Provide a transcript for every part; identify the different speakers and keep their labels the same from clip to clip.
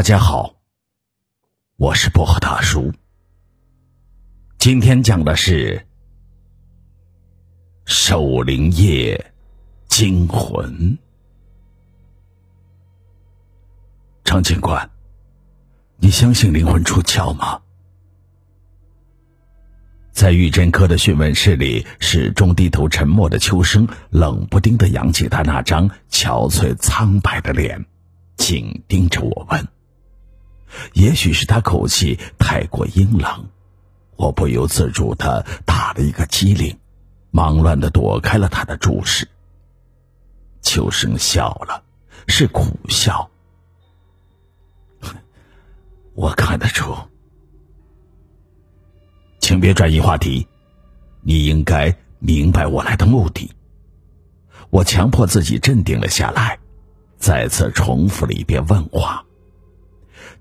Speaker 1: 大家好，我是薄荷大叔。今天讲的是《守灵夜惊魂》。张警官，你相信灵魂出窍吗？在狱侦科的讯问室里，始终低头沉默的秋生冷不丁的扬起他那张憔悴苍白的脸，紧盯着我问。也许是他口气太过阴冷，我不由自主的打了一个激灵，忙乱的躲开了他的注视。秋生笑了，是苦笑。我看得出，请别转移话题，你应该明白我来的目的。我强迫自己镇定了下来，再次重复了一遍问话。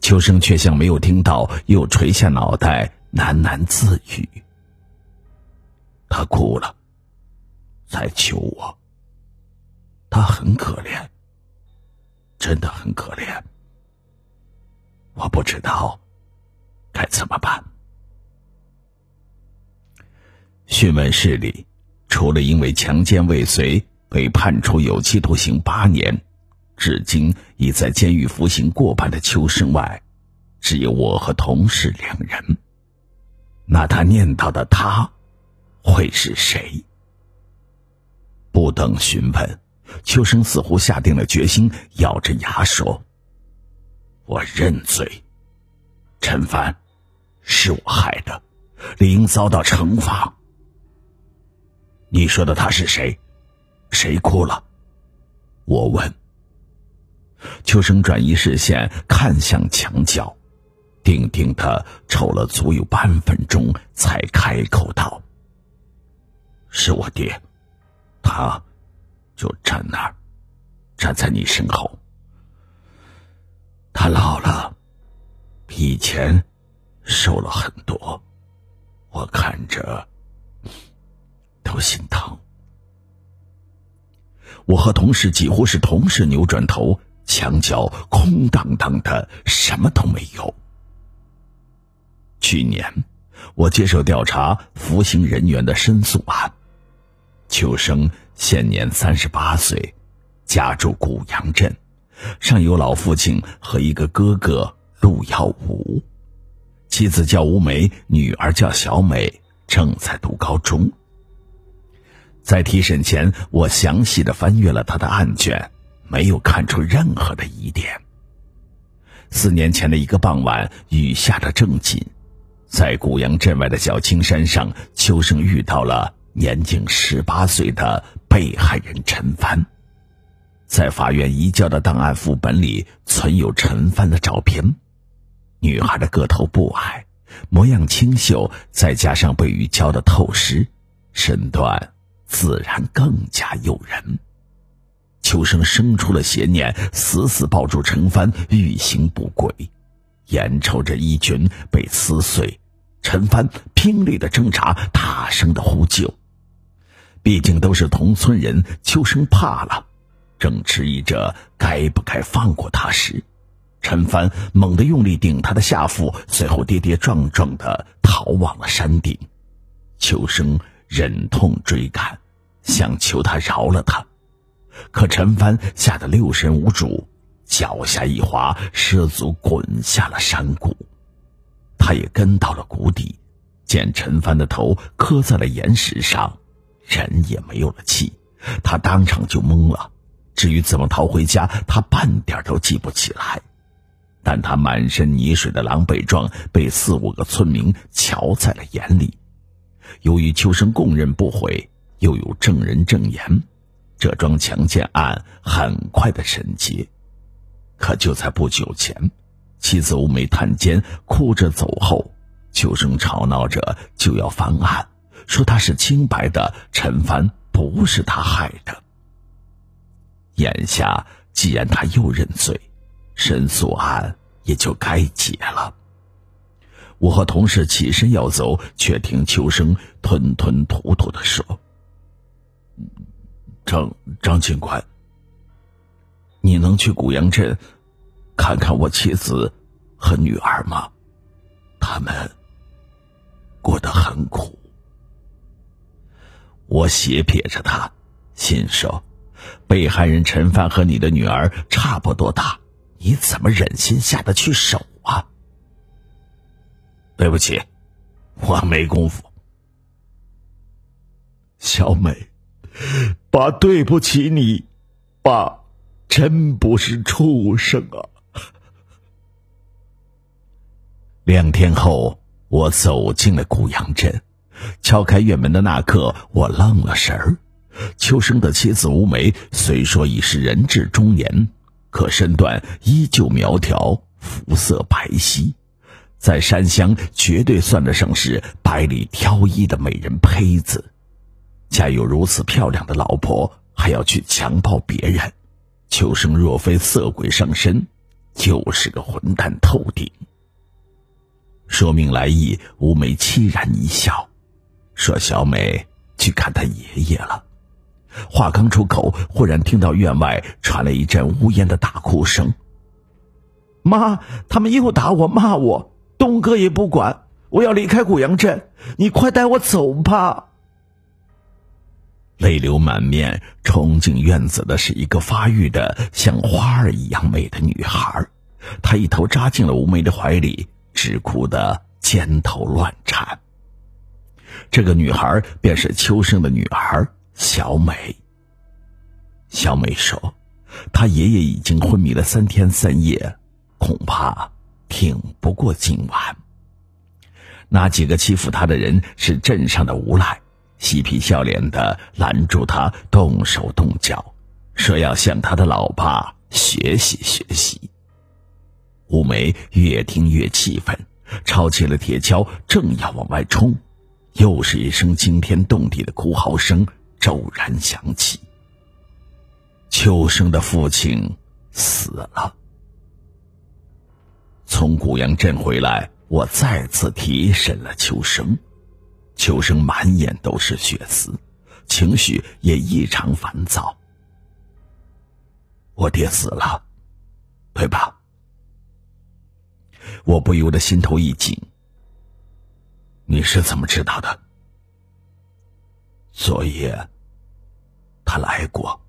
Speaker 1: 秋生却像没有听到，又垂下脑袋喃喃自语。他哭了，在求我。他很可怜，真的很可怜。我不知道该怎么办。讯问室里，除了因为强奸未遂被判处有期徒刑八年。至今已在监狱服刑过半的秋生外，只有我和同事两人。那他念叨的他，会是谁？不等询问，秋生似乎下定了决心，咬着牙说：“我认罪，陈凡，是我害的，理应遭到惩罚。”你说的他是谁？谁哭了？我问。秋生转移视线，看向墙角，定定的瞅了足有半分钟，才开口道：“是我爹，他就站那儿，站在你身后。他老了，比以前瘦了很多，我看着都心疼。”我和同事几乎是同时扭转头。墙角空荡荡的，什么都没有。去年，我接受调查服刑人员的申诉案。秋生现年三十八岁，家住古阳镇，上有老父亲和一个哥哥陆耀武，妻子叫吴梅，女儿叫小美，正在读高中。在提审前，我详细的翻阅了他的案卷。没有看出任何的疑点。四年前的一个傍晚，雨下的正紧，在古阳镇外的小青山上，秋生遇到了年仅十八岁的被害人陈帆。在法院移交的档案副本里存有陈帆的照片。女孩的个头不矮，模样清秀，再加上被雨浇得透湿，身段自然更加诱人。秋生生出了邪念，死死抱住陈帆，欲行不轨。眼瞅着衣裙被撕碎，陈帆拼力的挣扎，大声的呼救。毕竟都是同村人，秋生怕了，正迟疑着该不该放过他时，陈帆猛地用力顶他的下腹，随后跌跌撞撞的逃往了山顶。秋生忍痛追赶，想求他饶了他。可陈帆吓得六神无主，脚下一滑，失足滚下了山谷。他也跟到了谷底，见陈帆的头磕在了岩石上，人也没有了气，他当场就懵了。至于怎么逃回家，他半点都记不起来。但他满身泥水的狼狈状被四五个村民瞧在了眼里。由于秋生供认不讳，又有证人证言。这桩强奸案很快的审结，可就在不久前，妻子吴梅探监哭着走后，秋生吵闹着就要翻案，说他是清白的，陈凡不是他害的。眼下既然他又认罪，申诉案也就该结了。我和同事起身要走，却听秋生吞吞吐吐的说。张张警官，你能去古阳镇看看我妻子和女儿吗？他们过得很苦。我斜瞥着他，心说：被害人陈帆和你的女儿差不多大，你怎么忍心下得去手啊？对不起，我没工夫。小美，爸对不起你，爸真不是畜生啊！两天后，我走进了古阳镇，敲开院门的那刻，我愣了神儿。秋生的妻子吴梅虽说已是人至中年，可身段依旧苗条，肤色白皙，在山乡绝对算得上是百里挑一的美人胚子。家有如此漂亮的老婆，还要去强暴别人，秋生若非色鬼上身，就是个混蛋透顶。说明来意，吴梅凄然一笑，说：“小美去看她爷爷了。”话刚出口，忽然听到院外传来一阵呜咽的大哭声。“妈，他们又打我骂我，东哥也不管，我要离开古阳镇，你快带我走吧。”泪流满面冲进院子的是一个发育的像花儿一样美的女孩，她一头扎进了吴梅的怀里，直哭得肩头乱颤。这个女孩便是秋生的女儿小美。小美说：“她爷爷已经昏迷了三天三夜，恐怕挺不过今晚。那几个欺负她的人是镇上的无赖。”嬉皮笑脸的拦住他，动手动脚，说要向他的老爸学习学习。乌梅越听越气愤，抄起了铁锹，正要往外冲，又是一声惊天动地的哭嚎声骤然响起。秋生的父亲死了。从古阳镇回来，我再次提审了秋生。秋生满眼都是血丝，情绪也异常烦躁。我爹死了，对吧？我不由得心头一紧。你是怎么知道的？昨夜他来过。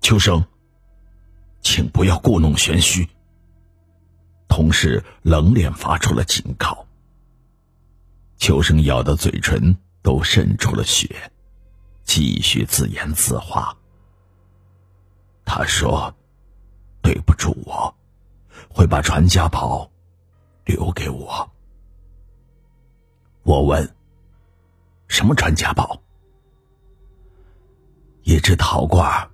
Speaker 1: 秋生，请不要故弄玄虚。同事冷脸发出了警告。秋生咬的嘴唇都渗出了血，继续自言自话。他说：“对不住我，会把传家宝留给我。”我问：“什么传家宝？”一只陶罐，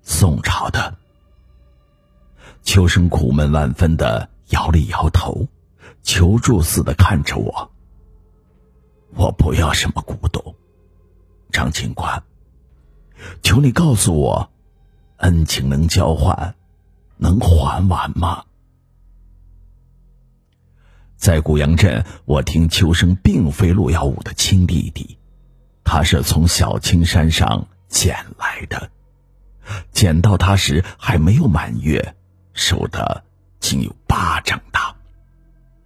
Speaker 1: 宋朝的。秋生苦闷万分的摇了摇头，求助似的看着我。我不要什么古董，张警官，求你告诉我，恩情能交换，能还完吗？在古阳镇，我听秋生并非陆耀武的亲弟弟，他是从小青山上捡来的，捡到他时还没有满月，瘦的仅有巴掌大。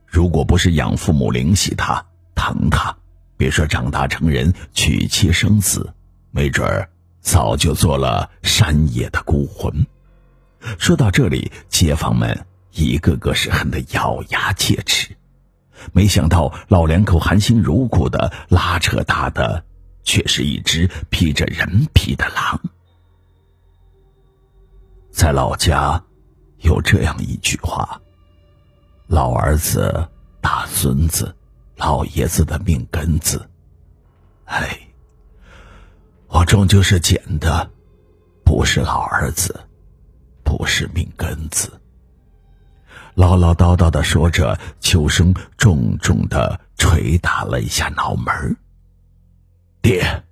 Speaker 1: 如果不是养父母怜惜他，疼他。别说长大成人娶妻生子，没准儿早就做了山野的孤魂。说到这里，街坊们一个个是恨得咬牙切齿。没想到老两口含辛茹苦的拉扯大的，却是一只披着人皮的狼。在老家，有这样一句话：“老儿子打孙子。”老爷子的命根子，哎，我终究是捡的，不是老儿子，不是命根子。唠唠叨叨的说着，秋生重重的捶打了一下脑门爹，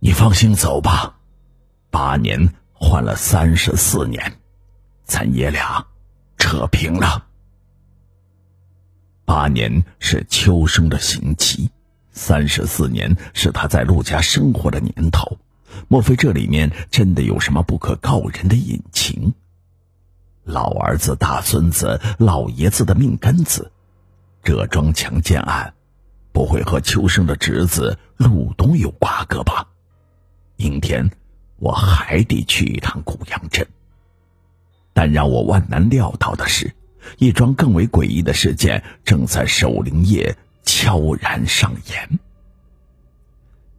Speaker 1: 你放心走吧，八年换了三十四年，咱爷俩扯平了。八年是秋生的刑期，三十四年是他在陆家生活的年头。莫非这里面真的有什么不可告人的隐情？老儿子、大孙子、老爷子的命根子，这桩强奸案不会和秋生的侄子陆东有瓜葛吧？明天我还得去一趟古阳镇。但让我万难料到的是，一桩更为诡异的事件正在守灵夜悄然上演。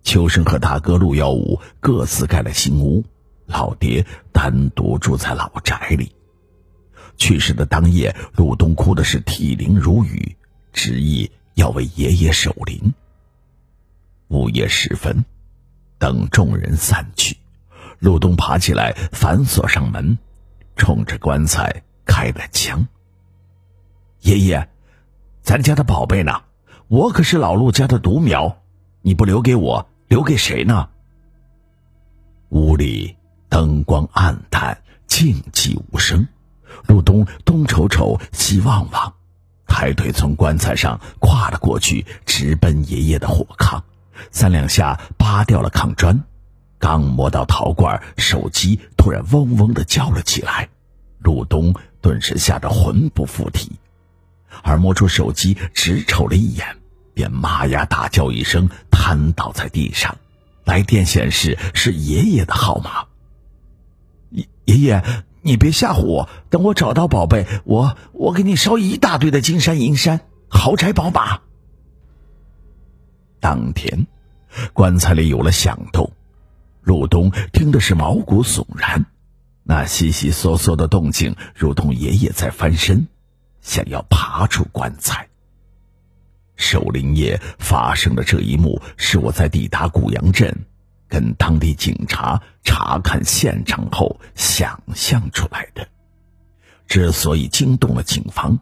Speaker 1: 秋生和大哥陆耀武各自盖了新屋，老爹单独住在老宅里。去世的当夜，陆东哭的是涕零如雨，执意要为爷爷守灵。午夜时分，等众人散去，陆东爬起来反锁上门，冲着棺材开了枪。爷爷，咱家的宝贝呢？我可是老陆家的独苗，你不留给我，留给谁呢？屋里灯光暗淡，静寂无声。陆东东瞅瞅，西望望，抬腿从棺材上跨了过去，直奔爷爷的火炕，三两下扒掉了炕砖。刚摸到陶罐，手机突然嗡嗡的叫了起来，陆东顿时吓得魂不附体，而摸出手机，只瞅了一眼，便妈呀大叫一声，瘫倒在地上。来电显示是爷爷的号码。爷爷爷。你别吓唬我！等我找到宝贝，我我给你烧一大堆的金山银山、豪宅宝马。当天，棺材里有了响动，陆东听的是毛骨悚然，那悉悉嗦嗦的动静，如同爷爷在翻身，想要爬出棺材。守灵夜发生的这一幕，是我在抵达古阳镇。跟当地警察查看现场后想象出来的。之所以惊动了警方，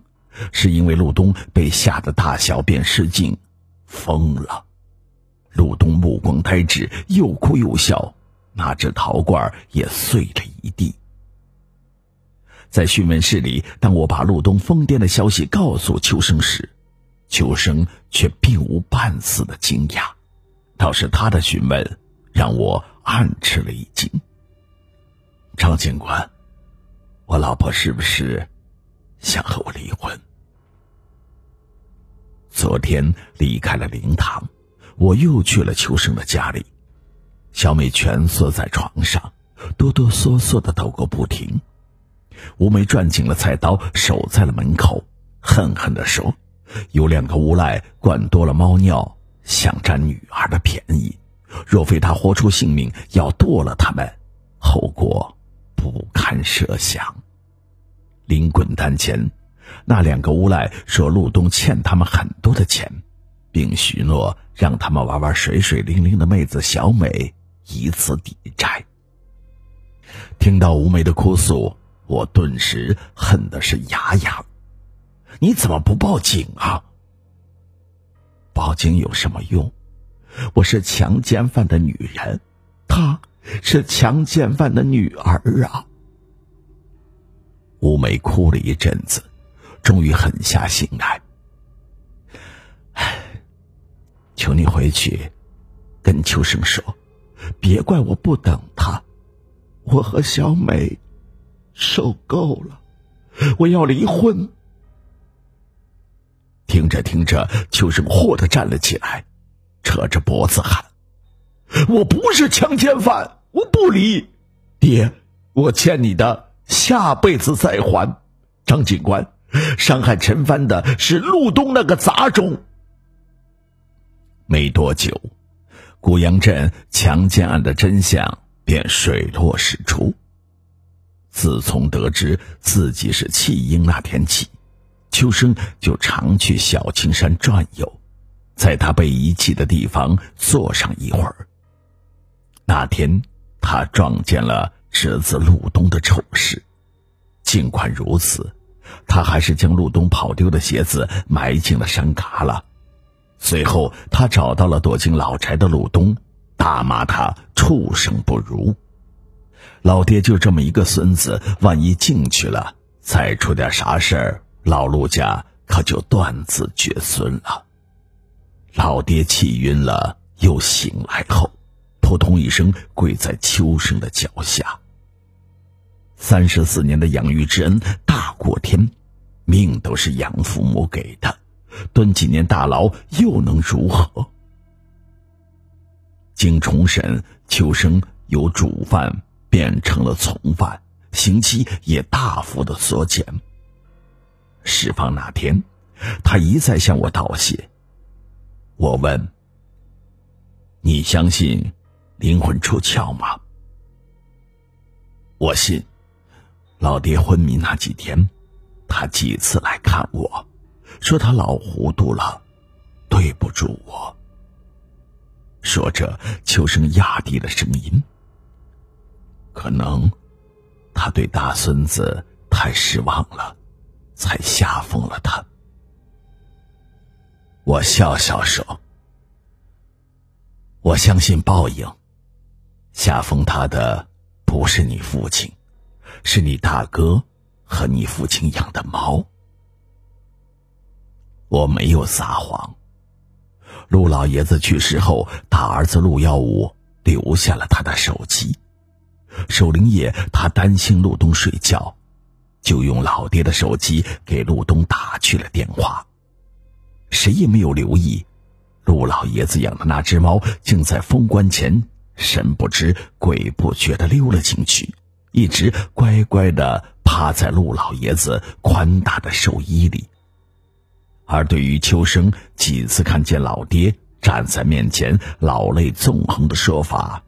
Speaker 1: 是因为陆东被吓得大小便失禁，疯了。陆东目光呆滞，又哭又笑，那只陶罐也碎了一地。在讯问室里，当我把陆东疯癫的消息告诉秋生时，秋生却并无半丝的惊讶，倒是他的询问。让我暗吃了一惊。张警官，我老婆是不是想和我离婚？昨天离开了灵堂，我又去了秋生的家里。小美蜷缩在床上，哆哆嗦嗦的抖个不停。吴梅攥紧了菜刀，守在了门口，恨恨的说：“有两个无赖灌多了猫尿，想占女儿的便宜。”若非他豁出性命要剁了他们，后果不堪设想。临滚蛋前，那两个无赖说陆东欠他们很多的钱，并许诺让他们玩玩水水灵灵的妹子小美，以此抵债。听到吴梅的哭诉，我顿时恨的是牙痒。你怎么不报警啊？报警有什么用？我是强奸犯的女人，她是强奸犯的女儿啊！吴梅哭了一阵子，终于狠下心来。求你回去，跟秋生说，别怪我不等他。我和小美受够了，我要离婚。听着听着，秋生霍的站了起来。扯着脖子喊：“我不是强奸犯，我不离，爹，我欠你的，下辈子再还。”张警官，伤害陈帆的是陆东那个杂种。没多久，古阳镇强奸案的真相便水落石出。自从得知自己是弃婴那天起，秋生就常去小青山转悠。在他被遗弃的地方坐上一会儿。那天，他撞见了侄子陆东的丑事。尽管如此，他还是将陆东跑丢的鞋子埋进了山旮旯。随后，他找到了躲进老宅的陆东，大骂他畜生不如。老爹就这么一个孙子，万一进去了，再出点啥事儿，老陆家可就断子绝孙了。老爹气晕了，又醒来后，扑通一声跪在秋生的脚下。三十四年的养育之恩大过天，命都是养父母给的，蹲几年大牢又能如何？经重审，秋生由主犯变成了从犯，刑期也大幅的缩减。释放那天，他一再向我道谢。我问：“你相信灵魂出窍吗？”我信。老爹昏迷那几天，他几次来看我，说他老糊涂了，对不住我。说着，秋生压低了声音：“可能他对大孙子太失望了，才下封了他。”我笑笑说：“我相信报应，下封他的不是你父亲。”是你大哥和你父亲养的猫。我没有撒谎。陆老爷子去世后，大儿子陆耀武留下了他的手机。守灵夜，他担心陆东睡觉，就用老爹的手机给陆东打去了电话。谁也没有留意，陆老爷子养的那只猫竟在封关前神不知鬼不觉的溜了进去。一直乖乖的趴在陆老爷子宽大的寿衣里，而对于秋生几次看见老爹站在面前老泪纵横的说法，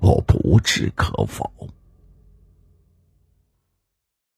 Speaker 1: 我不置可否。